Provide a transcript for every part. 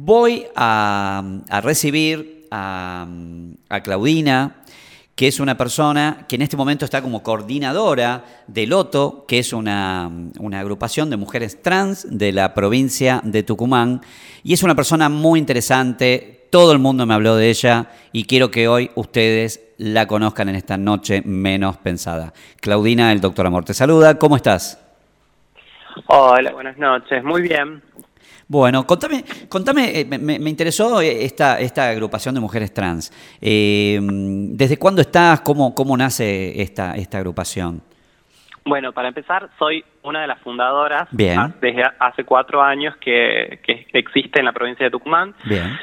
Voy a, recibir a, Claudina, que es una persona que en este momento está como coordinadora de Loto, que es una, una, agrupación de mujeres trans de la provincia de Tucumán, y es una persona muy interesante, todo el mundo me habló de ella y quiero que hoy ustedes la conozcan en esta noche menos pensada. Claudina, el doctor Amor, te saluda, ¿cómo estás? Hola, buenas noches, muy bien. Bueno, contame, contame eh, me, interesó esta, esta agrupación de mujeres trans. Eh, ¿Desde cuándo estás? ¿Cómo, cómo nace esta, esta agrupación? Bueno, para empezar, soy una de las fundadoras Bien. desde hace cuatro años que, que existe en la provincia de Tucumán. Bien.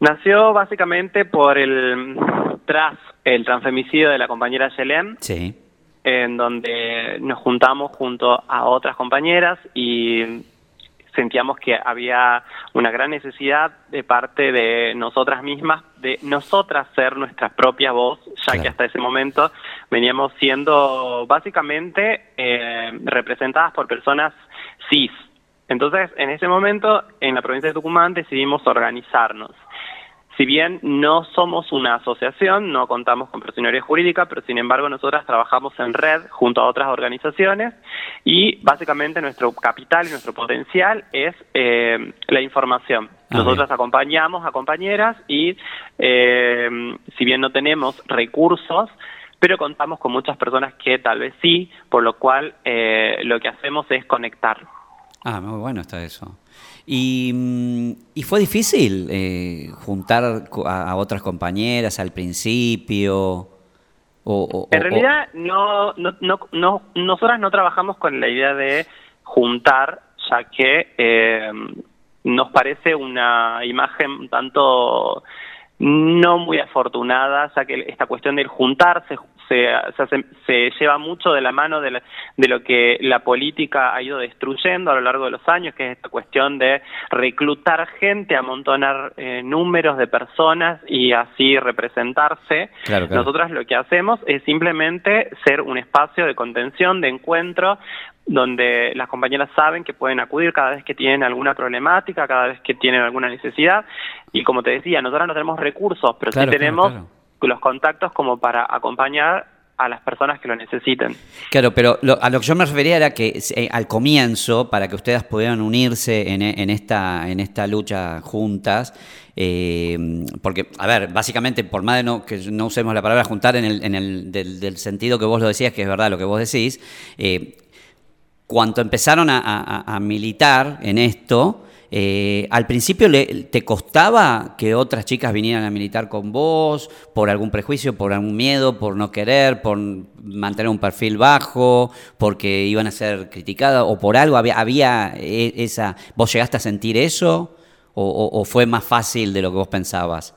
Nació básicamente por el tras el transfemicidio de la compañera Yelem. Sí. En donde nos juntamos junto a otras compañeras y sentíamos que había una gran necesidad de parte de nosotras mismas, de nosotras ser nuestra propia voz, ya que hasta ese momento veníamos siendo básicamente eh, representadas por personas cis. Entonces, en ese momento, en la provincia de Tucumán decidimos organizarnos. Si bien no somos una asociación, no contamos con personería jurídica, pero sin embargo nosotras trabajamos en red junto a otras organizaciones y básicamente nuestro capital y nuestro potencial es eh, la información. Ah, nosotras acompañamos a compañeras y eh, si bien no tenemos recursos, pero contamos con muchas personas que tal vez sí, por lo cual eh, lo que hacemos es conectar. Ah, muy bueno está eso. Y, mm, y fue difícil eh, juntar a, otras compañeras al principio. O, en realidad, no, no, no, no, nosotras no trabajamos con la idea de juntar, ya que eh, nos parece una imagen tanto no muy afortunada, ya que esta cuestión del juntarse, se, se, lleva mucho de la mano de, lo que la política ha ido destruyendo a lo largo de los años, que es esta cuestión de reclutar gente, amontonar eh, números de personas y así representarse. Nosotras lo que hacemos es simplemente ser un espacio de contención, de encuentro, donde las compañeras saben que pueden acudir cada vez que tienen alguna problemática, cada vez que tienen alguna necesidad. Y como te decía, nosotros no tenemos recursos, pero sí tenemos los contactos como para acompañar a las personas que lo necesiten. Claro, pero a lo que yo me refería era que eh, al comienzo, para que ustedes pudieran unirse en, en esta, en esta lucha juntas, eh, porque, a ver, básicamente, por más de no, que no usemos la palabra juntar en el, en el del, sentido que vos lo decías, que es verdad lo que vos decís, eh, cuando empezaron a militar en esto, eh, ¿Al principio te costaba que otras chicas vinieran a militar con vos por algún prejuicio, por algún miedo, por no querer, por mantener un perfil bajo, porque iban a ser criticadas o por algo? ¿Había, e, esa... ¿Vos llegaste a sentir eso o fue más fácil de lo que vos pensabas?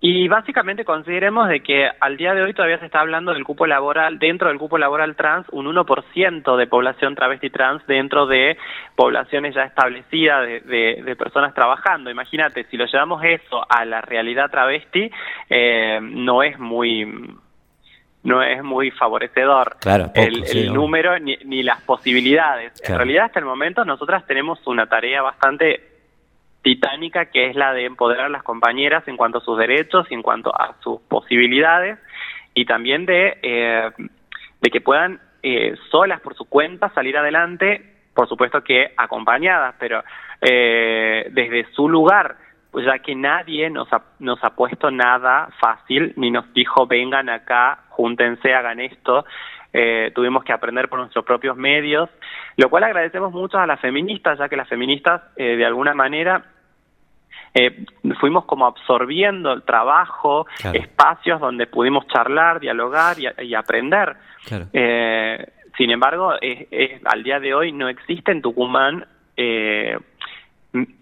Y básicamente consideremos de que al día de hoy todavía se está hablando del cupo laboral, dentro del cupo laboral trans, un 1% de población travesti trans dentro de poblaciones ya establecidas de, de, personas trabajando. Imagínate, si lo llevamos eso a la realidad travesti, eh, no es muy no es muy favorecedor el, número ni, ni, las posibilidades. En realidad, hasta el momento, nosotras tenemos una tarea bastante titánica que es la de empoderar a las compañeras en cuanto a sus derechos y en cuanto a sus posibilidades y también de, eh, de que puedan eh, solas por su cuenta salir adelante, por supuesto que acompañadas, pero eh, desde su lugar, pues ya que nadie nos ha, nos ha puesto nada fácil ni nos dijo vengan acá, júntense, hagan esto. Tuvimos que aprender por nuestros propios medios, lo cual agradecemos mucho a las feministas, ya que las feministas de alguna manera eh, fuimos como absorbiendo el trabajo, espacios donde pudimos charlar, dialogar y, aprender. Eh, sin embargo, al día de hoy no existe en Tucumán eh,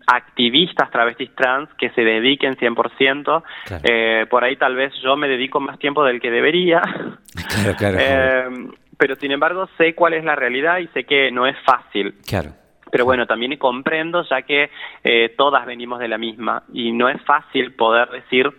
activistas travestis trans que se dediquen 100%. Eh, por ahí tal vez yo me dedico más tiempo del que debería. pero sin embargo sé cuál es la realidad y sé que no es fácil. Claro. Pero bueno, también comprendo ya que eh, todas venimos de la misma y no es fácil poder decir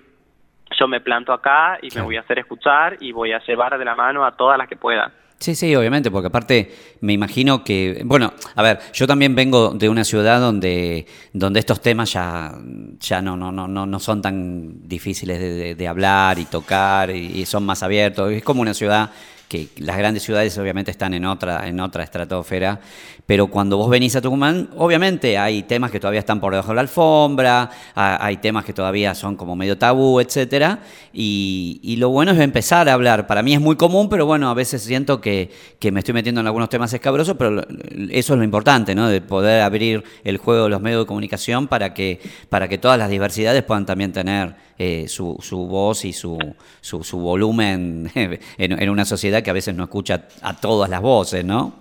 yo me planto acá y me voy a hacer escuchar y voy a llevar de la mano a todas las que pueda. Sí, sí, obviamente, porque aparte me imagino que, bueno, a ver, yo también vengo de una ciudad donde, donde estos temas ya, ya no, no, no, no son tan difíciles de, hablar y tocar y, y son más abiertos. Es como una ciudad que las grandes ciudades obviamente están en otra, en otra estratosfera, pero cuando vos venís a Tucumán, obviamente hay temas que todavía están por debajo de la alfombra, hay temas que todavía son como medio tabú, etcétera, y, lo bueno es empezar a hablar. Para mí es muy común, pero bueno, a veces siento que, me estoy metiendo en algunos temas escabrosos, pero eso es lo importante, ¿no? De poder abrir el juego de los medios de comunicación para que, para que todas las diversidades puedan también tener eh, su, su, voz y su, su, volumen en, en una sociedad que a veces no escucha a todas las voces, ¿no?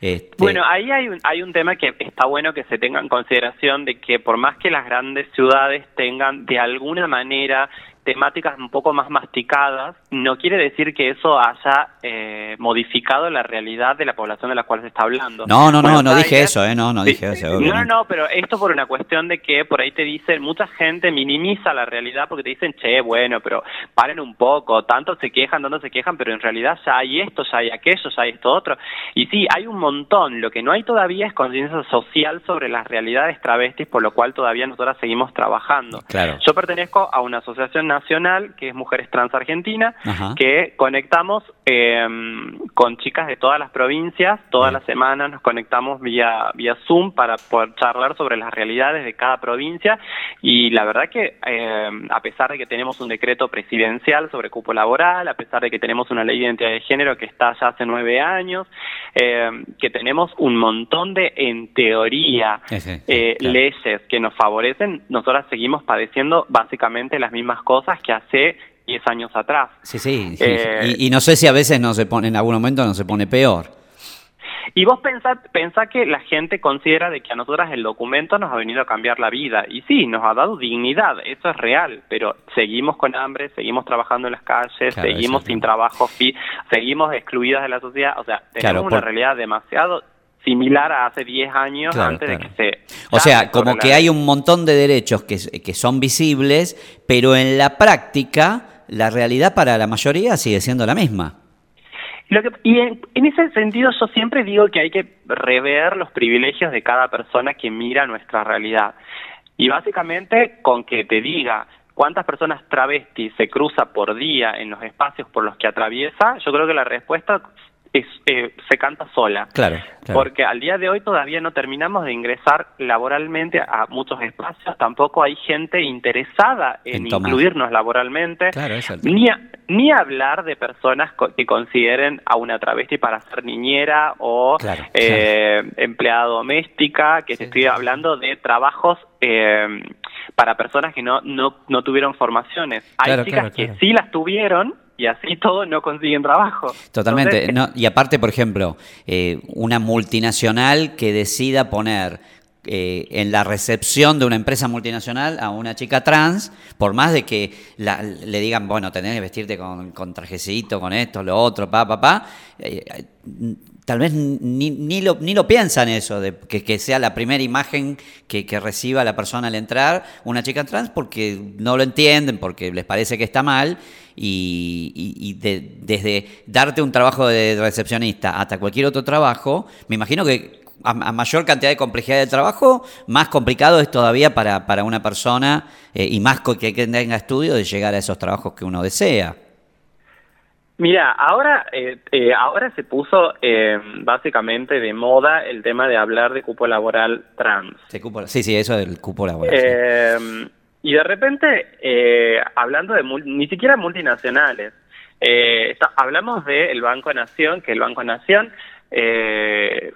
Este... Bueno, ahí hay un, hay un tema que está bueno que se tenga en consideración de que por más que las grandes ciudades tengan de alguna manera temáticas un poco más masticadas, no quiere decir que eso haya eh, modificado la realidad de la población de la cual se está hablando. No, no, no, no dije eso, ¿eh? No, no dije eso. No, no, pero esto por una cuestión de que por ahí te dicen, mucha gente minimiza la realidad porque te dicen, che, bueno, pero paren un poco, tanto se quejan, tanto se quejan, pero en realidad ya hay esto, ya hay aquello, ya hay esto otro. Y sí, hay un montón, lo que no hay todavía es conciencia social sobre las realidades travestis, por lo cual todavía nosotras seguimos trabajando. Claro. Yo pertenezco a una asociación nacional, que es Mujeres Trans Argentina, que conectamos eh, con chicas de todas las provincias, todas las semanas nos conectamos vía, vía Zoom para poder charlar sobre las realidades de cada provincia. Y la verdad que eh, a pesar de que tenemos un decreto presidencial sobre cupo laboral, a pesar de que tenemos una ley de identidad de género que está ya hace nueve años, eh, que tenemos un montón de, en teoría, leyes que nos favorecen, nosotras seguimos padeciendo básicamente las mismas cosas que hace 10 años atrás. Sí, sí. Eh, y, no sé si a veces no se pone, en algún momento no se pone peor. Y vos pensás, pensá que la gente considera de que a nosotras el documento nos ha venido a cambiar la vida. Y sí, nos ha dado dignidad, eso es real, pero seguimos con hambre, seguimos trabajando en las calles, seguimos sin trabajo, seguimos excluidas de la sociedad. O sea, tenemos una realidad demasiado similar a hace 10 años antes de que se... O sea, como que hay un montón de derechos que, que son visibles, pero en la práctica la realidad para la mayoría sigue siendo la misma. Lo que, y en, en, ese sentido yo siempre digo que hay que rever los privilegios de cada persona que mira nuestra realidad. Y básicamente con que te diga cuántas personas travestis se cruza por día en los espacios por los que atraviesa, yo creo que la respuesta eh, se canta sola. Claro, Porque al día de hoy todavía no terminamos de ingresar laboralmente a muchos espacios, tampoco hay gente interesada en, incluirnos laboralmente, ni, ni hablar de personas que consideren a una travesti para ser niñera o eh, empleada doméstica, que te estoy hablando de trabajos eh, para personas que no, no, no tuvieron formaciones. Hay chicas que sí las tuvieron, y así todos no consiguen trabajo. Totalmente. y aparte, por ejemplo, eh, una multinacional que decida poner eh, en la recepción de una empresa multinacional a una chica trans, por más de que le digan, bueno, tenés que vestirte con, trajecito, con esto, lo otro, pa, pa, pa, eh, tal vez ni, ni, lo, ni lo piensan eso, de que, sea la primera imagen que, reciba la persona al entrar, una chica trans, porque no lo entienden, porque les parece que está mal, y, desde darte un trabajo de recepcionista hasta cualquier otro trabajo, me imagino que a, mayor cantidad de complejidad de trabajo, más complicado es todavía para, para una persona eh, y más que, que tenga estudio de llegar a esos trabajos que uno desea. Mira, ahora, eh, eh, ahora se puso básicamente de moda el tema de hablar de cupo laboral trans. sí, sí, eso del cupo laboral. Y de repente, eh, hablando de ni siquiera multinacionales, eh, hablamos del Banco Nación, que el Banco Nación eh,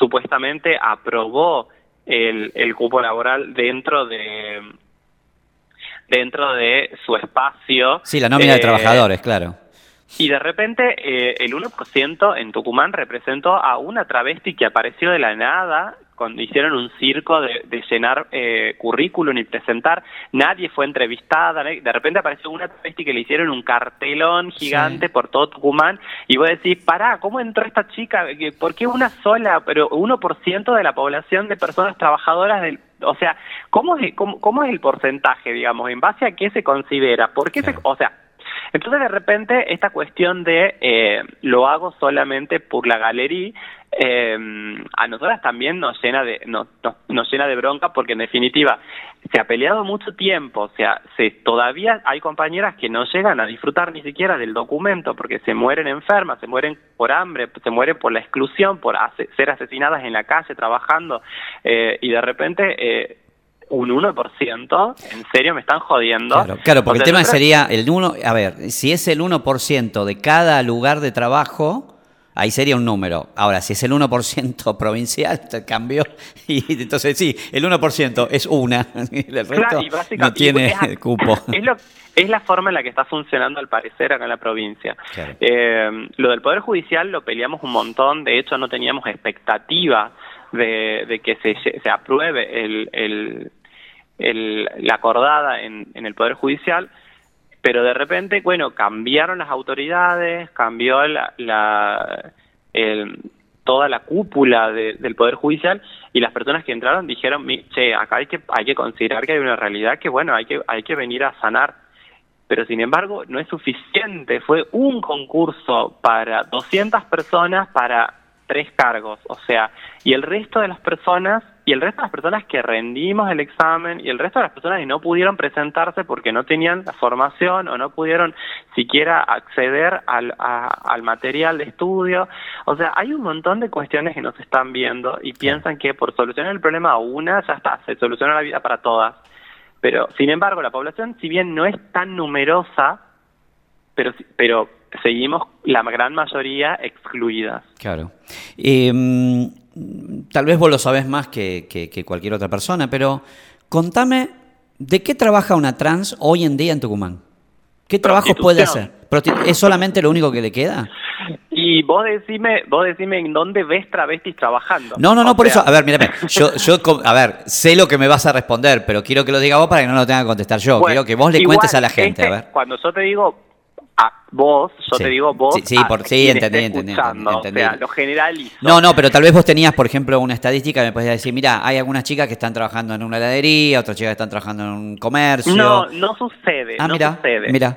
supuestamente aprobó el, el cupo laboral dentro de dentro de su espacio. Sí, la nómina de trabajadores, claro. Y de repente eh, el 1% en Tucumán representó a una travesti que apareció de la nada cuando hicieron un circo de, llenar eh, currículum y presentar, nadie fue entrevistada, de repente apareció una travesti que le hicieron un cartelón gigante por todo Tucumán y vos decís, pará, ¿cómo entró esta chica? ¿Por qué una sola, pero 1% de la población de personas trabajadoras del... O sea, ¿cómo es, cómo, cómo es el porcentaje, digamos? ¿En base a qué se considera? ¿Por qué se, o sea, Entonces de repente esta cuestión de eh, lo hago solamente por la galería eh, a nosotras también nos llena de nos, nos, llena de bronca porque en definitiva se ha peleado mucho tiempo, o sea, se, todavía hay compañeras que no llegan a disfrutar ni siquiera del documento porque se mueren enfermas, se mueren por hambre, se mueren por la exclusión, por ser asesinadas en la calle trabajando eh, y de repente eh, un 1%, ¿en serio me están jodiendo? Claro, claro porque el tema sería el 1, a ver, si es el 1% de cada lugar de trabajo, ahí sería un número. Ahora, si es el 1% provincial, te cambio, y entonces sí, el 1% es una, el resto no tiene cupo. Es, la forma en la que está funcionando al parecer acá en la provincia. Eh, lo del Poder Judicial lo peleamos un montón, de hecho no teníamos expectativa de, que se, se apruebe el la acordada en, el Poder Judicial, pero de repente, bueno, cambiaron las autoridades, cambió la, toda la cúpula del Poder Judicial y las personas que entraron dijeron, che, acá hay que, hay que considerar que hay una realidad que, bueno, hay que, hay que venir a sanar. Pero sin embargo, no es suficiente. Fue un concurso para 200 personas para tres cargos. O sea, y el resto de las personas y el resto de las personas que rendimos el examen y el resto de las personas que no pudieron presentarse porque no tenían la formación o no pudieron siquiera acceder al, al material de estudio. O sea, hay un montón de cuestiones que nos están viendo y piensan que por solucionar el problema a una ya está, se soluciona la vida para todas. Pero, sin embargo, la población, si bien no es tan numerosa, pero, pero seguimos la gran mayoría excluidas. Claro. Eh, tal vez vos lo sabés más que, que, cualquier otra persona, pero contame, ¿de qué trabaja una trans hoy en día en Tucumán? ¿Qué trabajo puede hacer? ¿Es solamente lo único que le queda? Y vos decime, vos decime en dónde ves travestis trabajando. No, no, no, por eso, a ver, mírame, yo, yo, a ver, sé lo que me vas a responder, pero quiero que lo diga vos para que no lo tenga que contestar yo. quiero que vos le cuentes a la gente, a este, ver. Cuando yo te digo vos, yo te digo vos. Sí, sí, por, sí entendí, entendí, O sea, lo generalizo. No, no, pero tal vez vos tenías, por ejemplo, una estadística, me podías decir, mira, hay algunas chicas que están trabajando en una heladería, otras chicas que están trabajando en un comercio. No, no sucede. Ah, no mira, sucede. mira.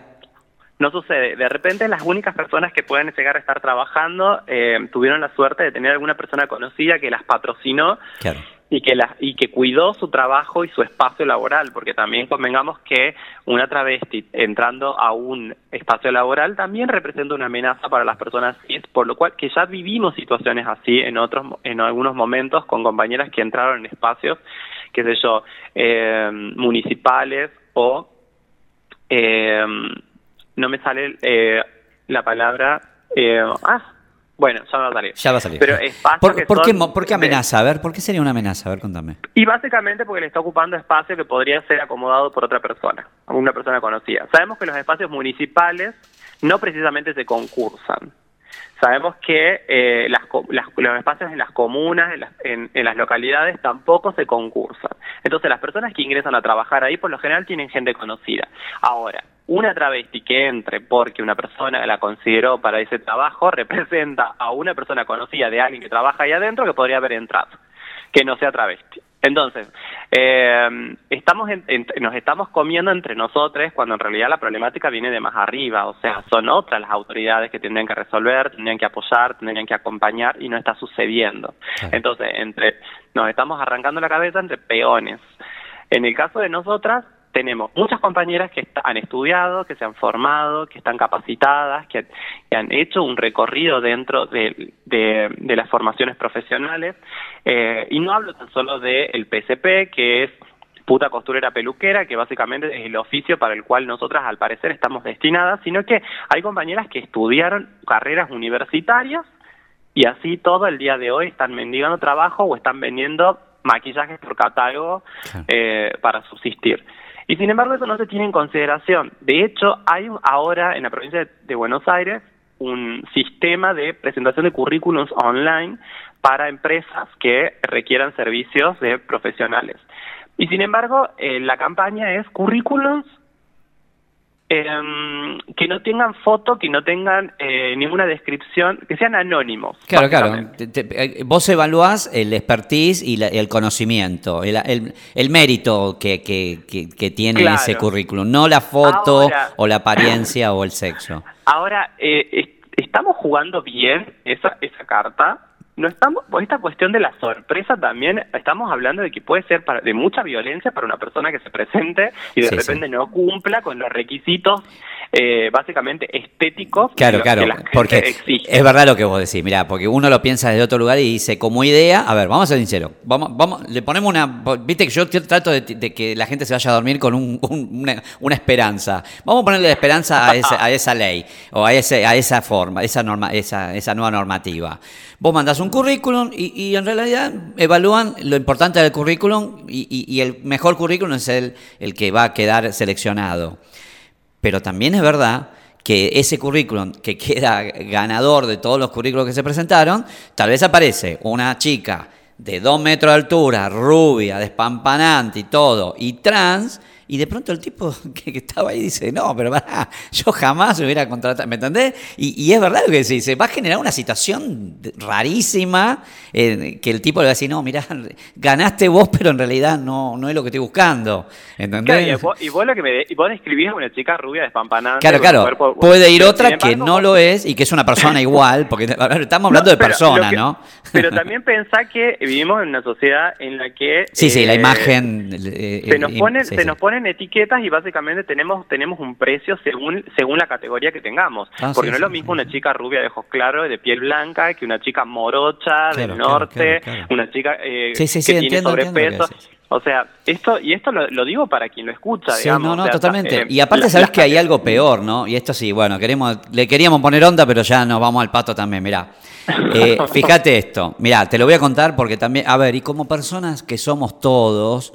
No sucede. De repente las únicas personas que pueden llegar a estar trabajando eh, tuvieron la suerte de tener alguna persona conocida que las patrocinó claro y que, la, y que cuidó su trabajo y su espacio laboral, porque también convengamos que una travesti entrando a un espacio laboral también representa una amenaza para las personas cis, por lo cual que ya vivimos situaciones así en otros en algunos momentos con compañeras que entraron en espacios, qué sé yo, eh, municipales o eh, no me sale eh, la palabra eh, ah bueno, ya va a salir. Ya va a salir. Pero ¿Por, qué, ¿Por, qué, amenaza? A ver, ¿por qué sería una amenaza? A ver, contame. Y básicamente porque le está ocupando espacio que podría ser acomodado por otra persona, una persona conocida. Sabemos que los espacios municipales no precisamente se concursan. Sabemos que eh, las, los espacios en las comunas, en las, localidades, tampoco se concursan. Entonces, las personas que ingresan a trabajar ahí, por lo general, tienen gente conocida. Ahora, una travesti que entre porque una persona la consideró para ese trabajo representa a una persona conocida de alguien que trabaja ahí adentro que podría haber entrado, que no sea travesti. Entonces, eh, estamos nos estamos comiendo entre nosotros cuando en realidad la problemática viene de más arriba, o sea, son otras las autoridades que tendrían que resolver, tendrían que apoyar, tendrían que acompañar y no está sucediendo. Entonces, entre nos estamos arrancando la cabeza entre peones. En el caso de nosotras, tenemos muchas compañeras que han estudiado, que se han formado, que están capacitadas, que, han hecho un recorrido dentro de, las formaciones profesionales. Eh, y no hablo tan solo del PSP, que es puta costurera peluquera, que básicamente es el oficio para el cual nosotras al parecer estamos destinadas, sino que hay compañeras que estudiaron carreras universitarias y así todo el día de hoy están mendigando trabajo o están vendiendo maquillajes por catálogo eh, para subsistir. Y sin embargo eso no se tiene en consideración. De hecho, hay ahora en la provincia de Buenos Aires un sistema de presentación de currículums online para empresas que requieran servicios de profesionales. Y sin embargo, eh, la campaña es currículums em, que no tengan foto, que no tengan eh, ninguna descripción, que sean anónimos. Claro, claro. Eh, vos evaluás el expertise y el conocimiento, el, el, mérito que, que, tiene ese currículum, no la foto o la apariencia o el sexo. Ahora, eh, ¿estamos jugando bien esa, esa carta? No estamos por esta cuestión de la sorpresa también estamos hablando de que puede ser de mucha violencia para una persona que se presente y de repente no cumpla con los requisitos eh, básicamente estéticos claro claro porque es verdad lo que vos decís. Mira porque uno lo piensa desde otro lugar y dice como idea a ver vamos a ser sinceros vamos vamos le ponemos una viste que yo trato de, que la gente se vaya a dormir con una, esperanza. Vamos a ponerle esperanza a esa, a esa ley o a ese a esa forma esa norma esa esa nueva normativa. Vos mandás un currículum y, en realidad evalúan lo importante del currículum y, el mejor currículum es el, el que va a quedar seleccionado. Pero también es verdad que ese currículum que queda ganador de todos los currículos que se presentaron, tal vez aparece una chica de dos metros de altura, rubia, despampanante y todo, y trans, y de pronto el tipo que, estaba ahí dice, no, pero yo jamás hubiera contratado, ¿me entendés? Y, es verdad lo que se dice, va a generar una situación rarísima eh, que el tipo le va a decir, no, mirá, ganaste vos, pero en realidad no, no es lo que estoy buscando. ¿Entendés? y, vos, lo que me y vos describís a una chica rubia despampanante. Claro, claro. Puede ir otra que no lo es y que es una persona igual, porque estamos hablando de persona, ¿no? Pero también pensá que vivimos en una sociedad en la que... Sí, sí, la eh, imagen... Eh, se nos ponen, se nos ponen etiquetas y básicamente tenemos tenemos un precio según según la categoría que tengamos. Ah, porque no es lo mismo una chica rubia de ojos claros, de piel blanca, que una chica morocha del norte, una chica eh, que tiene sobrepeso. O sea, esto, y esto lo, digo para quien lo escucha, digamos. No, no, totalmente. Eh, y aparte sabes que hay algo peor, ¿no? Y esto sí, bueno, queremos, le queríamos poner onda, pero ya nos vamos al pato también, mirá. Eh, fíjate esto, mirá, te lo voy a contar porque también, a ver, y como personas que somos todos,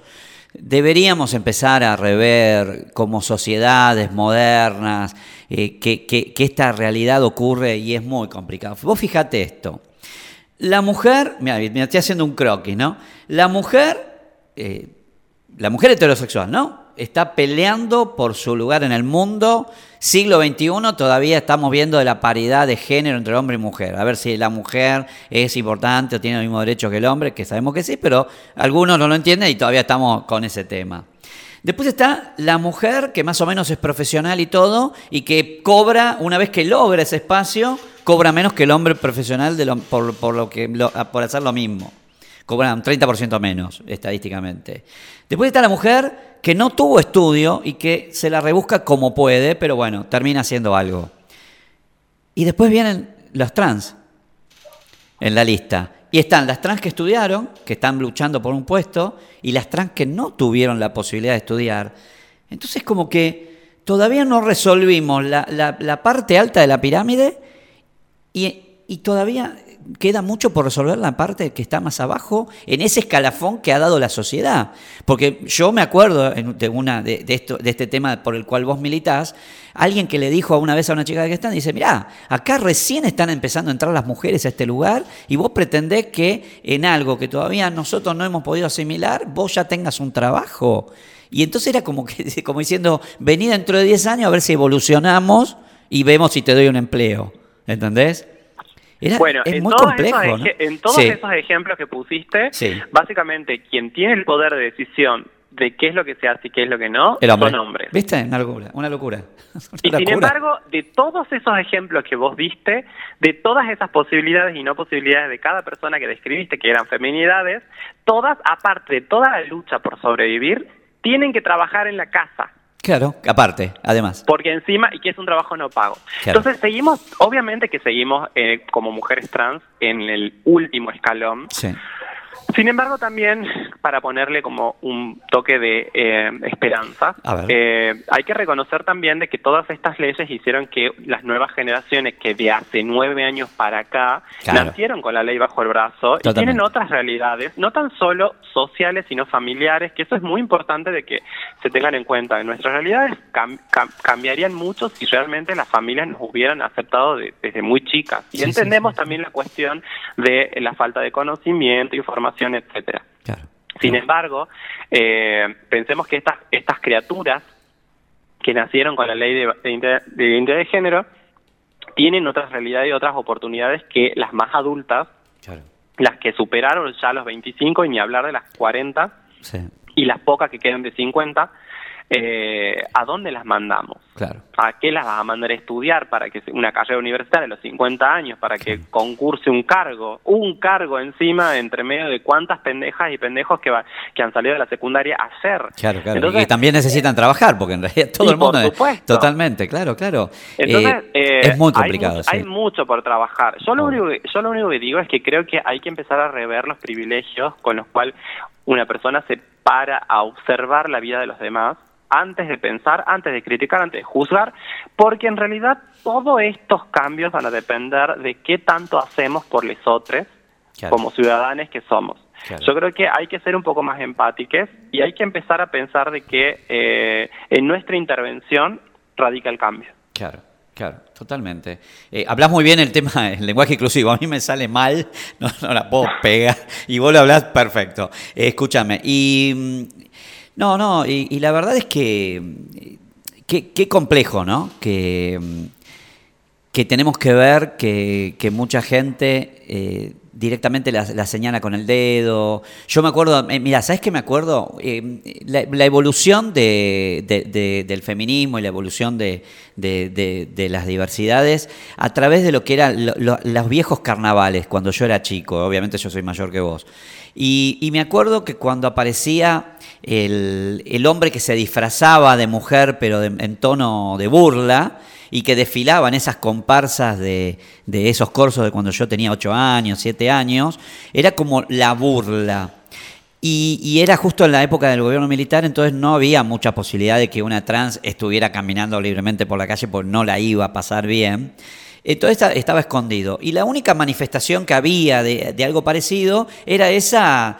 deberíamos empezar a rever como sociedades modernas eh, que, esta realidad ocurre y es muy complicado. Vos fíjate esto. La mujer, mira, me estoy haciendo un croquis, ¿no? La mujer, eh, la mujer heterosexual, ¿no? Está peleando por su lugar en el mundo. Siglo XXI todavía estamos viendo de la paridad de género entre hombre y mujer. A ver si la mujer es importante o tiene los mismos derechos que el hombre, que sabemos que sí, pero algunos no lo entienden y todavía estamos con ese tema. Después está la mujer que más o menos es profesional y todo, y que cobra, una vez que logra ese espacio, cobra menos que el hombre profesional por, lo que, por hacer lo mismo cobran 30% menos estadísticamente. Después está la mujer que no tuvo estudio y que se la rebusca como puede, pero bueno, termina haciendo algo. Y después vienen los trans en la lista. Y están las trans que estudiaron, que están luchando por un puesto, y las trans que no tuvieron la posibilidad de estudiar. Entonces como que todavía no resolvimos la, parte alta de la pirámide y, y todavía queda mucho por resolver la parte que está más abajo en ese escalafón que ha dado la sociedad. Porque yo me acuerdo de, una, de, esto, de este tema por el cual vos militás, alguien que le dijo una vez a una chica que está, dice, mirá, acá recién están empezando a entrar las mujeres a este lugar y vos pretendés que en algo que todavía nosotros no hemos podido asimilar, vos ya tengas un trabajo. Y entonces era como, que, como diciendo, vení dentro de 10 años a ver si evolucionamos y vemos si te doy un empleo. ¿Entendés? Bueno, en todos, esos, ejemplos que pusiste, básicamente quien tiene el poder de decisión de qué es lo que se hace y qué es lo que no, son hombres. ¿Viste? Una locura. Una locura. y sin embargo, de todos esos ejemplos que vos diste, de todas esas posibilidades y no posibilidades de cada persona que describiste, que eran feminidades, todas, aparte de toda la lucha por sobrevivir, tienen que trabajar en la casa. Claro, aparte, además. Porque encima, y que es un trabajo no pago. Entonces seguimos, obviamente que seguimos eh, como mujeres trans en el último escalón. Sí. Sin embargo, también para ponerle como un toque de eh, esperanza, eh, hay que reconocer también de que todas estas leyes hicieron que las nuevas generaciones que de hace nueve años para acá nacieron con la ley bajo el brazo y tienen otras realidades, no tan solo sociales, sino familiares, que eso es muy importante de que se tengan en cuenta. Nuestras realidades cambiarían mucho si realmente las familias nos hubieran aceptado desde muy chicas. Y entendemos también la cuestión de la falta de conocimiento, información etcétera. Sin embargo, eh, pensemos que estas, estas criaturas que nacieron con la ley de, de identidad de género tienen otras realidades y otras oportunidades que las más adultas, las que superaron ya los 25 y ni hablar de las 40 y las pocas que quedan de 50 eh, ¿a dónde las mandamos? Claro. ¿A qué las vas a mandar a estudiar para que una carrera universitaria a los 50 años, para que concurse un cargo, un cargo encima entre medio de cuántas pendejas y pendejos que, va, que han salido de la secundaria a hacer? Claro, claro. y también necesitan trabajar, porque en realidad todo el mundo... totalmente, claro, claro. Entonces, eh, es muy complicado. Hay, hay, mucho por trabajar. Yo lo, único que, yo lo único que digo es que creo que hay que empezar a rever los privilegios con los cuales una persona se para a observar la vida de los demás antes de pensar, antes de criticar, antes de juzgar, porque en realidad todos estos cambios van a depender de qué tanto hacemos por los otros como ciudadanos que somos. Yo creo que hay que ser un poco más empáticos y hay que empezar a pensar de que eh, en nuestra intervención radica el cambio. Claro. Claro, totalmente. Eh, hablas muy bien el tema del lenguaje inclusivo. A mí me sale mal, no, la puedo pegar. Y vos lo hablas perfecto. Eh, escúchame. Y mm, no, no, y, la verdad es que qué complejo, ¿no? Que, que tenemos que ver que, mucha gente eh, directamente la, señala con el dedo. Yo me acuerdo, eh, mira, ¿sabes qué me acuerdo? Eh, la, evolución de, del feminismo y la evolución de, las diversidades a través de lo que eran los viejos carnavales, cuando yo era chico, obviamente yo soy mayor que vos. Y, me acuerdo que cuando aparecía el, hombre que se disfrazaba de mujer, pero en tono de burla, y que desfilaban esas comparsas de, de esos corsos de cuando yo tenía 8 años, 7 años, era como la burla. Y, y, era justo en la época del gobierno militar, entonces no había mucha posibilidad de que una trans estuviera caminando libremente por la calle porque no la iba a pasar bien. Entonces estaba escondido. Y la única manifestación que había de, algo parecido era esa,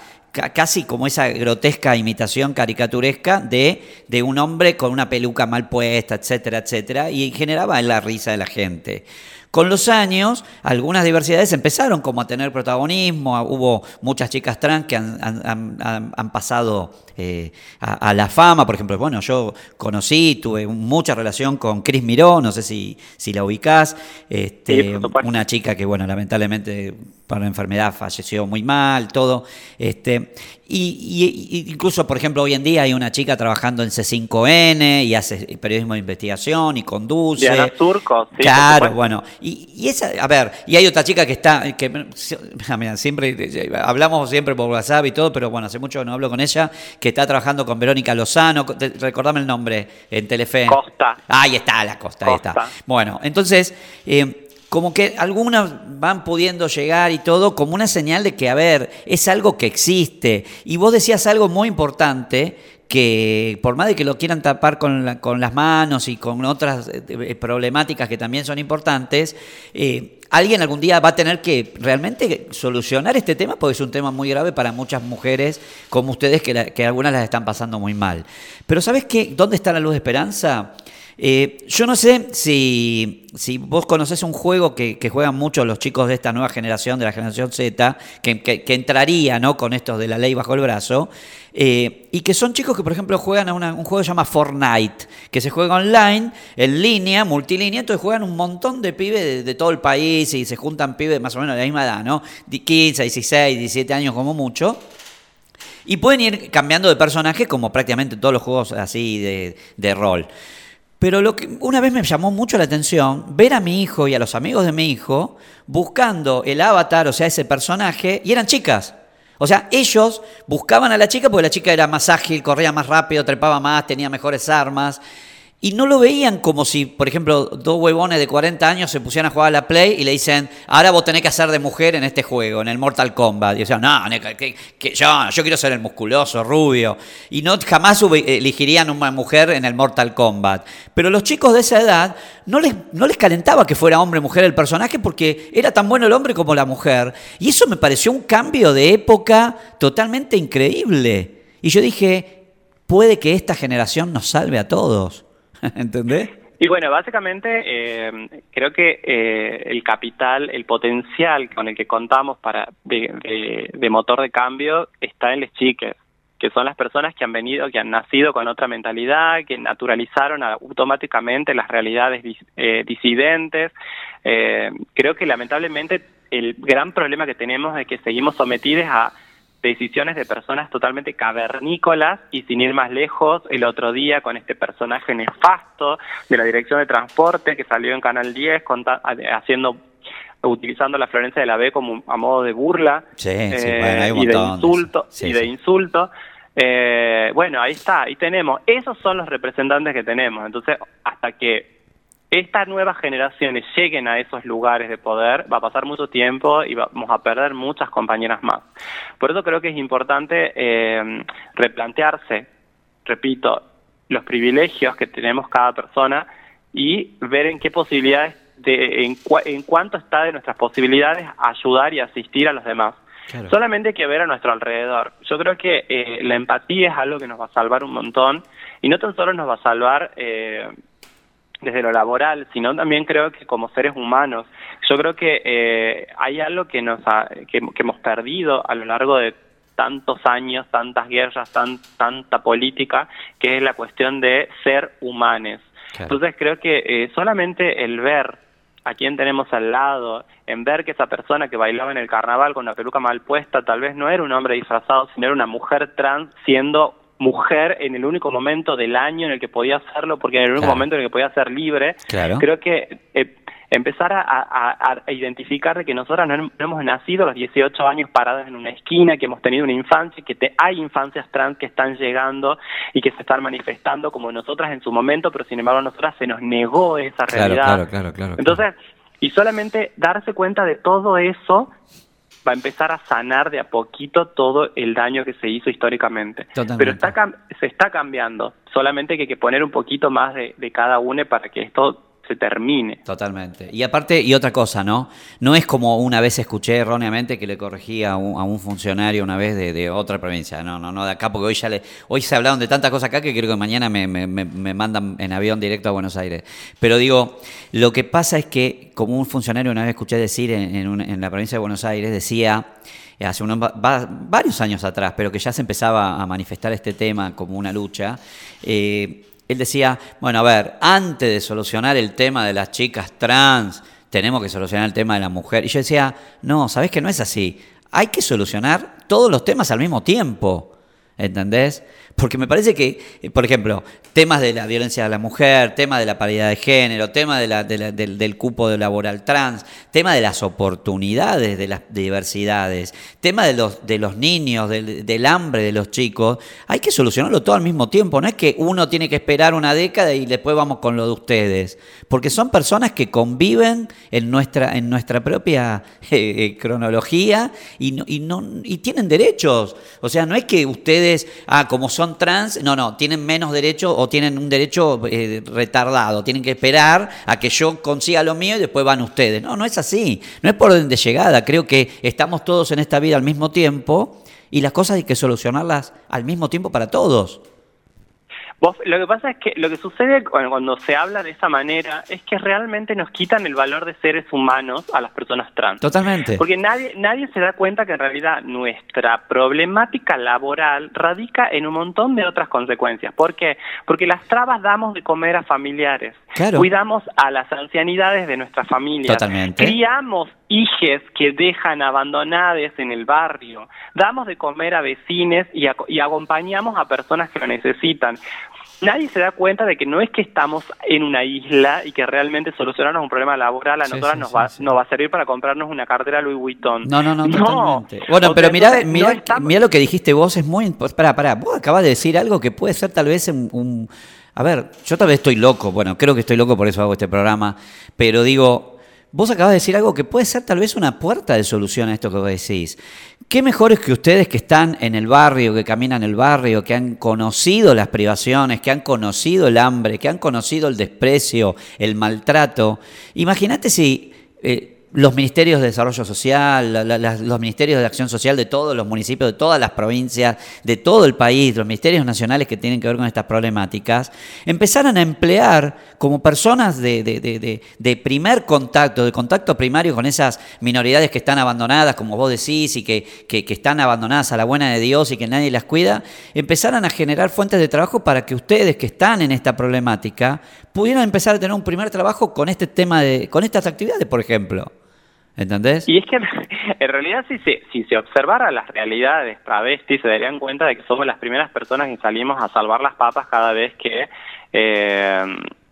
casi como esa grotesca imitación caricaturesca de, de, un hombre con una peluca mal puesta, etcétera, etcétera, y generaba la risa de la gente. Con los años, algunas diversidades empezaron como a tener protagonismo, hubo muchas chicas trans que han, pasado eh, a, la fama, por ejemplo, bueno, yo conocí, tuve mucha relación con Cris Miró, no sé si, si la ubicás, este, una chica que, bueno, lamentablemente para la enfermedad falleció muy mal, todo, este, y, incluso, por ejemplo, hoy en día hay una chica trabajando en C5N y hace periodismo de investigación y conduce. Diana Turco, sí. Claro, bueno. Y, esa, a ver, y hay otra chica que está, que mira, siempre, hablamos siempre por WhatsApp y todo, pero bueno, hace mucho que no hablo con ella, que está trabajando con Verónica Lozano, recordame el nombre, en Telefe. Costa. ahí está, la Costa, ahí está. Bueno, entonces... Eh, como que algunas van pudiendo llegar y todo como una señal de que, a ver, es algo que existe. Y vos decías algo muy importante, que por más de que lo quieran tapar con, con las manos y con otras eh, problemáticas que también son importantes, eh, alguien algún día va a tener que realmente solucionar este tema porque es un tema muy grave para muchas mujeres como ustedes que, que algunas las están pasando muy mal. Pero ¿sabes qué? ¿Dónde está la luz de esperanza? Eh, yo no sé si, vos conocés un juego que, juegan mucho los chicos de esta nueva generación, de la generación Z, que, entraría ¿no? con estos de la ley bajo el brazo, eh, y que son chicos que, por ejemplo, juegan a un juego que se llama Fortnite, que se juega online, en línea, multilínea, entonces juegan un montón de pibes de, todo el país y se juntan pibes más o menos de la misma edad, ¿no? 15, 16, 17 años como mucho. Y pueden ir cambiando de personaje como prácticamente todos los juegos así de rol. Pero lo que una vez me llamó mucho la atención ver a mi hijo y a los amigos de mi hijo buscando el avatar, o sea, ese personaje, y eran chicas. O sea, ellos buscaban a la chica porque la chica era más ágil, corría más rápido, trepaba más, tenía mejores armas. Y no lo veían como si, por ejemplo, dos huevones de 40 años se pusieran a jugar a la Play y le dicen, ahora vos tenés que hacer de mujer en este juego, en el Mortal Kombat. Y decían, no, que, yo, yo quiero ser el musculoso, rubio. Y no jamás elegirían una mujer en el Mortal Kombat. Pero los chicos de esa edad no les, no les calentaba que fuera hombre o mujer el personaje porque era tan bueno el hombre como la mujer. Y eso me pareció un cambio de época totalmente increíble. Y yo dije, puede que esta generación nos salve a todos. ¿Entendés? Y bueno, básicamente eh, creo que eh, el capital, el potencial con el que contamos para de, motor de cambio está en las chiques. que son las personas que han venido, que han nacido con otra mentalidad, que naturalizaron automáticamente las realidades eh, disidentes. Eh, creo que lamentablemente el gran problema que tenemos es que seguimos sometidos a decisiones de personas totalmente cavernícolas y sin ir más lejos, el otro día con este personaje nefasto de la Dirección de Transporte que salió en Canal 10 haciendo utilizando la Florencia de la B como a modo de burla eh, y, de insulto, y de insulto. Eh, bueno, ahí está, ahí tenemos. Esos son los representantes que tenemos. Entonces, hasta que estas nuevas generaciones lleguen a esos lugares de poder, va a pasar mucho tiempo y vamos a perder muchas compañeras más. Por eso creo que es importante eh, replantearse, repito, los privilegios que tenemos cada persona y ver en qué posibilidades, de, en, en cuánto está de nuestras posibilidades ayudar y asistir a los demás. Solamente hay que ver a nuestro alrededor. Yo creo que eh, la empatía es algo que nos va a salvar un montón y no tan solo nos va a salvar eh, desde lo laboral, sino también creo que como seres humanos. Yo creo que eh, hay algo que, nos que, hemos perdido a lo largo de tantos años, tantas guerras, tan, tanta política, que es la cuestión de ser humanes. Entonces creo que eh, solamente el ver a quién tenemos al lado, en ver que esa persona que bailaba en el carnaval con la peluca mal puesta tal vez no era un hombre disfrazado, sino era una mujer trans siendo mujer en el único momento del año en el que podía hacerlo, porque en el único momento en el que podía ser libre, creo que eh, empezar a, identificar que nosotras no, hemos nacido a los 18 años paradas en una esquina, que hemos tenido una infancia, que te, hay infancias trans que están llegando y que se están manifestando como nosotras en su momento, pero sin embargo a nosotras se nos negó esa realidad. Entonces, y solamente darse cuenta de todo eso va a empezar a sanar de a poquito todo el daño que se hizo históricamente. Pero está, se está cambiando, solamente que hay que poner un poquito más de, de cada uno para que esto se termine. Totalmente. Y aparte, y otra cosa, ¿no? No es como una vez escuché erróneamente que le corregía a un, funcionario una vez de, otra provincia. No, no, no, de acá, porque hoy ya le, hoy se hablaron de tantas cosas acá que creo que mañana me, mandan en avión directo a Buenos Aires. Pero digo, lo que pasa es que, como un funcionario una vez escuché decir en, la provincia de Buenos Aires, decía hace unos varios años atrás, pero que ya se empezaba a manifestar este tema como una lucha, eh, él decía, bueno, a ver, antes de solucionar el tema de las chicas trans, tenemos que solucionar el tema de la mujer. Y yo decía, no, ¿sabes que no es así? Hay que solucionar todos los temas al mismo tiempo. ¿Entendés? Porque me parece que, eh, por ejemplo, temas de la violencia de la mujer, tema de la paridad de género, tema de la, del, cupo laboral trans, tema de las oportunidades de las diversidades, tema de los, de los niños, del, hambre de los chicos, hay que solucionarlo todo al mismo tiempo. No es que uno tiene que esperar una década y después vamos con lo de ustedes. Porque son personas que conviven en nuestra, en nuestra propia eh, eh, cronología y, y, no, y tienen derechos. O sea, no es que ustedes, ah, como son trans, no, no, tienen menos derecho o tienen un derecho eh, retardado, tienen que esperar a que yo consiga lo mío y después van ustedes. No, no es así, no es por orden de llegada, creo que estamos todos en esta vida al mismo tiempo y las cosas hay que solucionarlas al mismo tiempo para todos lo que pasa es que lo que sucede cuando, se habla de esa manera es que realmente nos quitan el valor de seres humanos a las personas trans. Totalmente. Porque nadie, nadie se da cuenta que en realidad nuestra problemática laboral radica en un montón de otras consecuencias. ¿Por qué? Porque las trabas damos de comer a familiares. Cuidamos a las ancianidades de nuestra familia. Totalmente. Criamos hijes que dejan abandonadas en el barrio. Damos de comer a vecines y, y acompañamos a personas que lo necesitan nadie se da cuenta de que no es que estamos en una isla y que realmente solucionarnos un problema laboral a nosotros nos, va, nos va a servir para comprarnos una cartera Louis Vuitton. No, no, no, totalmente. Bueno, pero mira, mira, lo que dijiste vos, es muy... Pará, pará, vos acabas de decir algo que puede ser tal vez un... A ver, yo tal vez estoy loco, bueno, creo que estoy loco, por eso hago este programa, pero digo, Vos acabas de decir algo que puede ser tal vez una puerta de solución a esto que vos decís. ¿Qué mejores que ustedes que están en el barrio, que caminan el barrio, que han conocido las privaciones, que han conocido el hambre, que han conocido el desprecio, el maltrato? Imagínate si eh, los ministerios de desarrollo social, los ministerios de acción social de todos los municipios, de todas las provincias, de todo el país, los ministerios nacionales que tienen que ver con estas problemáticas, empezaran a emplear como personas de, primer contacto, de contacto primario con esas minoridades que están abandonadas, como vos decís, y que, que, están abandonadas a la buena de Dios y que nadie las cuida, empezaran a generar fuentes de trabajo para que ustedes que están en esta problemática pudieran empezar a tener un primer trabajo con este tema de, con estas actividades, por ejemplo. ¿Entendés? Y es que en realidad si se, si se observara las realidades travestis se darían cuenta de que somos las primeras personas que salimos a salvar las papas cada vez que eh,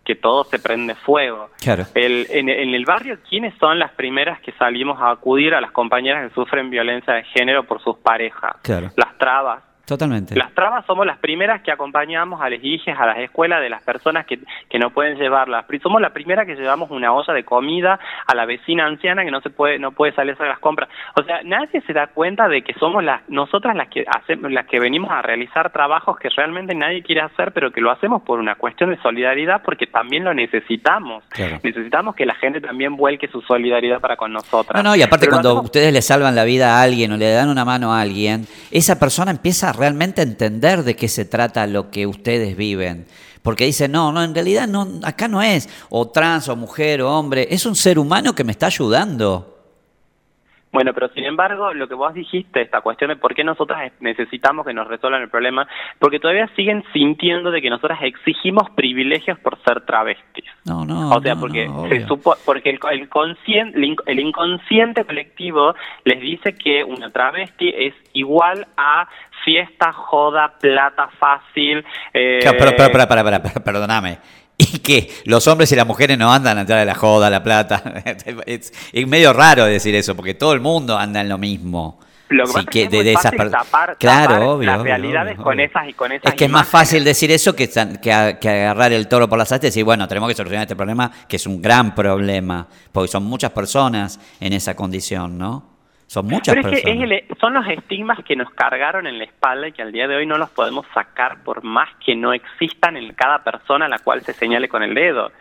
que todo se prende fuego. Claro. El, en, en, el barrio, ¿quiénes son las primeras que salimos a acudir a las compañeras que sufren violencia de género por sus parejas? Claro. Las trabas, Totalmente. Las trabas somos las primeras que acompañamos a las hijas, a las escuelas de las personas que, que no pueden llevarlas. Somos la primera que llevamos una olla de comida a la vecina anciana que no se puede no puede salir a hacer las compras. O sea, nadie se da cuenta de que somos las nosotras las que hacemos las que venimos a realizar trabajos que realmente nadie quiere hacer, pero que lo hacemos por una cuestión de solidaridad porque también lo necesitamos. Necesitamos que la gente también vuelque su solidaridad para con nosotras. No, no, y aparte cuando ustedes le salvan la vida a alguien o le dan una mano a alguien, esa persona empieza a realmente entender de qué se trata lo que ustedes viven. Porque dicen, no, no, en realidad no, acá no es o trans o mujer o hombre, es un ser humano que me está ayudando. Bueno, pero sin embargo, lo que vos dijiste, esta cuestión de por qué nosotras necesitamos que nos resuelvan el problema, porque todavía siguen sintiendo de que nosotras exigimos privilegios por ser travestis. No, no. O sea, porque porque el, el, el, inconsciente colectivo les dice que una travesti es igual a fiesta, joda, plata fácil. Eh... pero, pero, pero, pero, perdóname. Y que los hombres y las mujeres no andan atrás de la joda, la plata. Es, medio raro decir eso, porque todo el mundo anda en lo mismo. Lo que es, de, esas claro, obvio, las realidades con esas y con esas. Es que es más fácil decir eso que, que, agarrar el toro por las astas y decir, bueno, tenemos que solucionar este problema, que es un gran problema, porque son muchas personas en esa condición, ¿no? Son muchas Pero es Que son los estigmas que nos cargaron en la espalda y que al día de hoy no los podemos sacar por más que no existan en cada persona a la cual se señale con el dedo.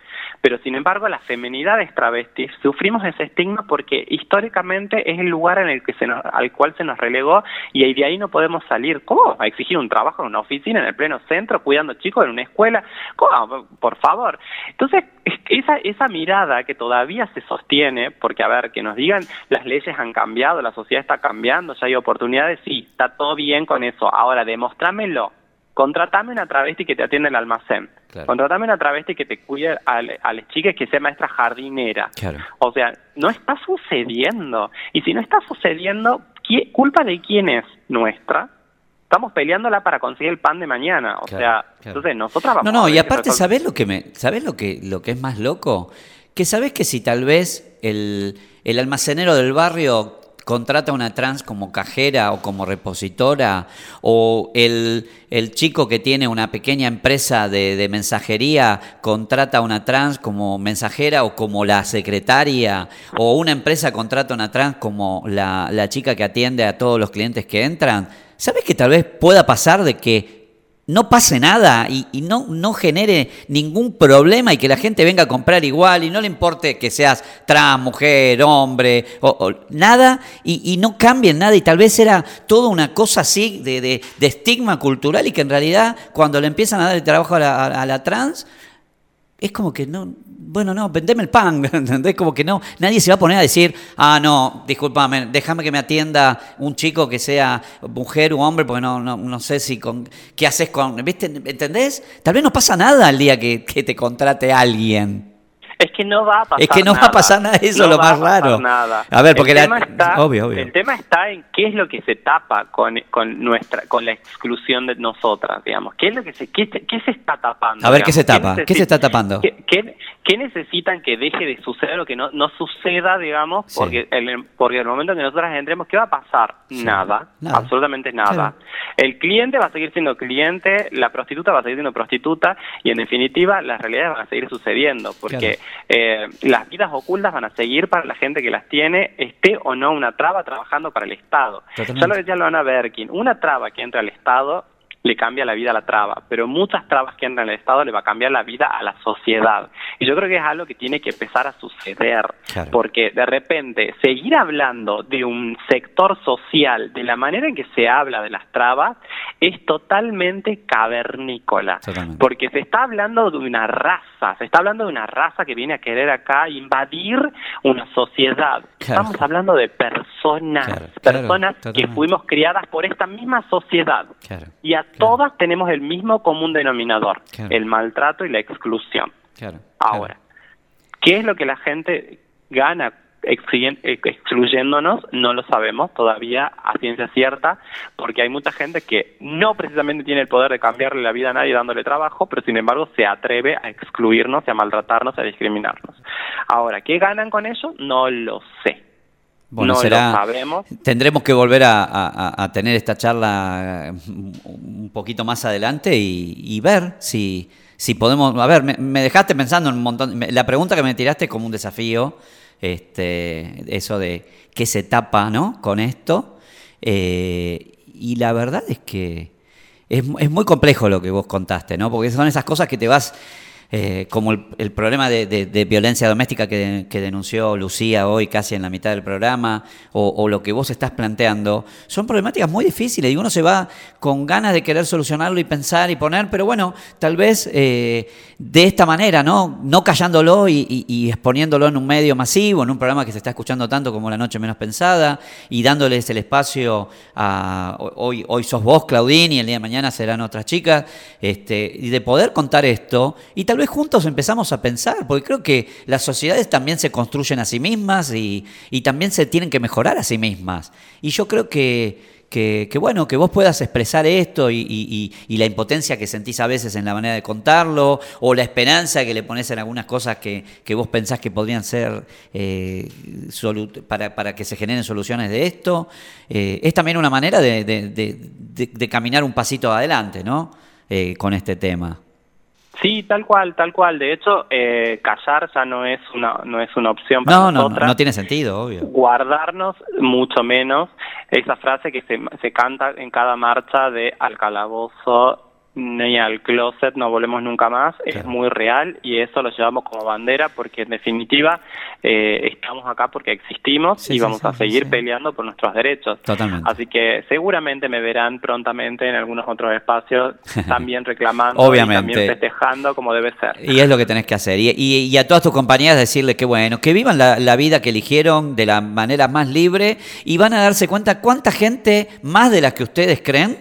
Pero sin embargo, las feminidades travestis sufrimos ese estigma porque históricamente es el lugar en el que se al cual se nos relegó y de ahí no podemos salir. ¿Cómo? A exigir un trabajo en una oficina, en el pleno centro, cuidando chicos en una escuela. ¿Cómo? Por favor. Entonces, esa, esa mirada que todavía se sostiene, porque a ver, que nos digan las leyes han cambiado, la sociedad está cambiando, ya hay oportunidades, sí, está todo bien con eso. Ahora, demostrámelo contratame una travesti que te atiende el almacén. Contratame una travesti que te cuide a, las chicas que sea maestra jardinera. O sea, no está sucediendo. Y si no está sucediendo, ¿qué, ¿culpa de quién es nuestra? Estamos peleándola para conseguir el pan de mañana. O sea, entonces nosotras vamos No, no, y aparte, ¿sabés lo que me, ¿sabés lo que, lo que es más loco? Que sabés que si tal vez el, el almacenero del barrio contrata una trans como cajera o como repositora, o el, el chico que tiene una pequeña empresa de, mensajería contrata a una trans como mensajera o como la secretaria, o una empresa contrata a una trans como la, la chica que atiende a todos los clientes que entran, ¿sabes que tal vez pueda pasar de que no pase nada y, no, no, genere ningún problema y que la gente venga a comprar igual y no le importe que seas trans, mujer, hombre, o, nada y, no cambien nada. Y tal vez era toda una cosa así de, de, estigma cultural y que en realidad cuando le empiezan a dar el trabajo a la, a la trans es como que no, bueno, no, vendeme el pan, ¿entendés? Como que no, nadie se va a poner a decir, ah, no, discúlpame, déjame que me atienda un chico que sea mujer o hombre, porque no, no, no sé si con, ¿qué haces con, ¿viste? ¿Entendés? Tal vez no pasa nada el día que te contrate alguien. Es que no va a pasar Es que no va a pasar nada, eso es lo más raro. Nada. A ver, porque el, la... tema está, obvio, obvio. el tema está en qué es lo que se tapa con, con nuestra con la exclusión de nosotras, digamos. ¿Qué es lo que se qué, qué se está tapando? A ver, ¿qué se tapa? ¿Qué, se está tapando? ¿Qué, qué, necesitan que deje de suceder o que no, no suceda, digamos? Porque el, porque el momento que nosotras entremos, ¿qué va a pasar? Nada, absolutamente nada. El cliente va a seguir siendo cliente, la prostituta va a seguir siendo prostituta y en definitiva las realidades van a seguir sucediendo porque eh, las vidas ocultas van a seguir para la gente que las tiene, esté o no una traba trabajando para el Estado. Ya lo decía Loana Berkin, una traba que entra al Estado le cambia la vida a la traba, pero muchas trabas que entran al Estado le va a cambiar la vida a la sociedad. Y yo creo que es algo que tiene que empezar a suceder, porque de repente seguir hablando de un sector social de la manera en que se habla de las trabas es totalmente cavernícola, porque se está hablando de una raza, se está hablando de una raza que viene a querer acá invadir una sociedad. Estamos hablando de personas, personas que fuimos criadas por esta misma sociedad. y a todas tenemos el mismo común denominador, el maltrato y la exclusión. Ahora, ¿qué es lo que la gente gana excluyéndonos? No lo sabemos todavía a ciencia cierta, porque hay mucha gente que no precisamente tiene el poder de cambiarle la vida a nadie dándole trabajo, pero sin embargo se atreve a excluirnos, a maltratarnos, a discriminarnos. Ahora, ¿qué ganan con eso? No lo sé. Bueno, no lo sabemos. Tendremos que volver a, tener esta charla un poquito más adelante y ver si si podemos, a ver, me, dejaste pensando en un montón, la pregunta que me tiraste como un desafío, este, eso de qué se tapa, ¿no? Con esto, eh, y la verdad es que es, es muy complejo lo que vos contaste, ¿no? Porque son esas cosas que te vas eh, como el, problema de, violencia doméstica que, denunció Lucía hoy casi en la mitad del programa, o, lo que vos estás planteando, son problemáticas muy difíciles y uno se va con ganas de querer solucionarlo y pensar y poner, pero bueno, tal vez eh, de esta manera, ¿no? No callándolo y, exponiéndolo en un medio masivo, en un programa que se está escuchando tanto como La Noche Menos Pensada, y dándoles el espacio a hoy, hoy sos vos, Claudín, y el día de mañana serán otras chicas, este, y de poder contar esto, y tal vez juntos empezamos a pensar, porque creo que las sociedades también se construyen a sí mismas y, también se tienen que mejorar a sí mismas. Y yo creo que, que, bueno, que vos puedas expresar esto y, la impotencia que sentís a veces en la manera de contarlo, o la esperanza que le pones en algunas cosas que, vos pensás que podrían ser eh, para, que se generen soluciones de esto, eh, es también una manera de, caminar un pasito adelante, ¿no? Eh, con este tema. Sí, tal cual, tal cual. De hecho, eh, callar ya no es una no es una opción para no, nosotras. No, no tiene sentido, obvio. Guardarnos mucho menos. Esa frase que se, se canta en cada marcha de al calabozo ni al closet no volvemos nunca más, es muy real y eso lo llevamos como bandera porque en definitiva eh, estamos acá porque existimos y vamos a seguir peleando por nuestros derechos. Totalmente. Así que seguramente me verán prontamente en algunos otros espacios también reclamando Obviamente. y también festejando como debe ser. Y es lo que tenés que hacer. Y, y, a todas tus compañeras decirle que bueno, que vivan la, la vida que eligieron de la manera más libre y van a darse cuenta cuánta gente, más de las que ustedes creen,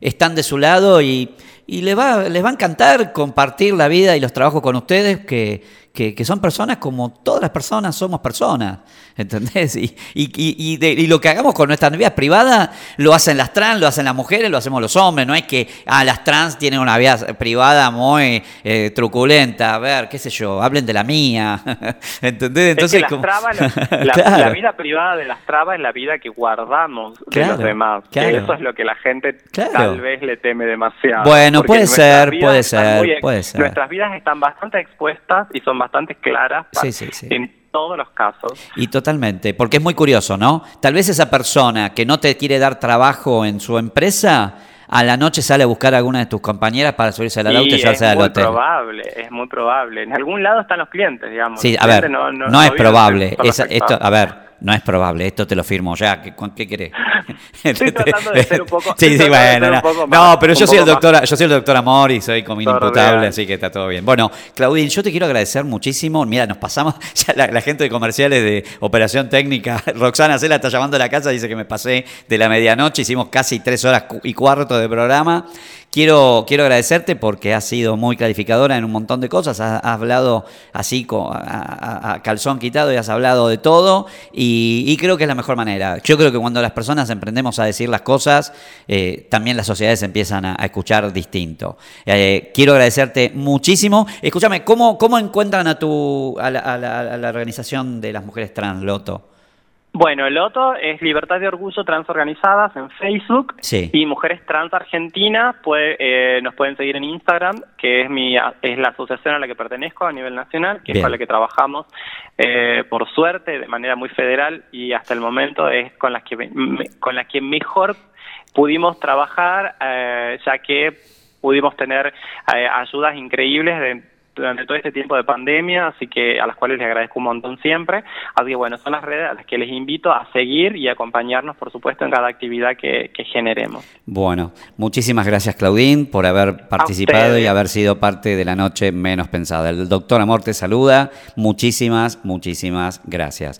están de su lado y y les va, les va a encantar compartir la vida y los trabajos con ustedes, que, que, son personas como todas las personas somos personas, ¿entendés? Y, y, y, lo que hagamos con nuestras vida privada lo hacen las trans, lo hacen las mujeres, lo hacemos los hombres, no es que ah, las trans tienen una vida privada muy eh, truculenta, a ver, qué sé yo, hablen de la mía, ¿entendés? Entonces, la, vida privada de las trabas es la vida que guardamos de los demás, eso es lo que la gente tal vez le teme demasiado. Bueno, puede ser, puede ser, puede ser. Nuestras vidas están bastante expuestas y son bastante claras en todos los casos. Y totalmente, porque es muy curioso, ¿no? Tal vez esa persona que no te quiere dar trabajo en su empresa, a la noche sale a buscar a alguna de tus compañeras para subirse al auto y llevarse al hotel. Es muy probable, es muy probable. En algún lado están los clientes, digamos. Sí, a ver, no, es probable. esto, a ver, no es probable, esto te lo firmo ya. ¿Qué, qué querés? Estoy tratando de ser un poco. sí, sí, bueno. No, pero yo soy, el doctor, yo soy el doctor Amor y soy como inimputable, así que está todo bien. Bueno, Claudín, yo te quiero agradecer muchísimo. Mira, nos pasamos. Ya la, gente de comerciales de operación técnica, Roxana Cela está llamando a la casa, dice que me pasé de la medianoche, hicimos casi tres horas y cuarto de programa. Quiero, quiero agradecerte porque has sido muy clarificadora en un montón de cosas. Has, hablado así a, calzón quitado y has hablado de todo. Y, creo que es la mejor manera. Yo creo que cuando las personas emprendemos a decir las cosas, eh, también las sociedades empiezan a, escuchar distinto. Eh, quiero agradecerte muchísimo. Escúchame, ¿cómo, cómo encuentran a, tu, a la, a la organización de las mujeres trans, Loto? Bueno, el otro es Libertad de Orgullo Trans Organizadas en Facebook y Mujeres Trans Argentina. Puede, eh, nos pueden seguir en Instagram, que es mi es la asociación a la que pertenezco a nivel nacional, que es con la que trabajamos eh, por suerte de manera muy federal y hasta el momento es con las que con las que mejor pudimos trabajar, eh, ya que pudimos tener ayudas increíbles de durante todo este tiempo de pandemia, así que a las cuales les agradezco un montón siempre. Así que bueno, son las redes a las que les invito a seguir y acompañarnos, por supuesto, en cada actividad que, generemos. Bueno, muchísimas gracias Claudín por haber participado y haber sido parte de la noche menos pensada. El doctor Amor te saluda. Muchísimas, muchísimas gracias.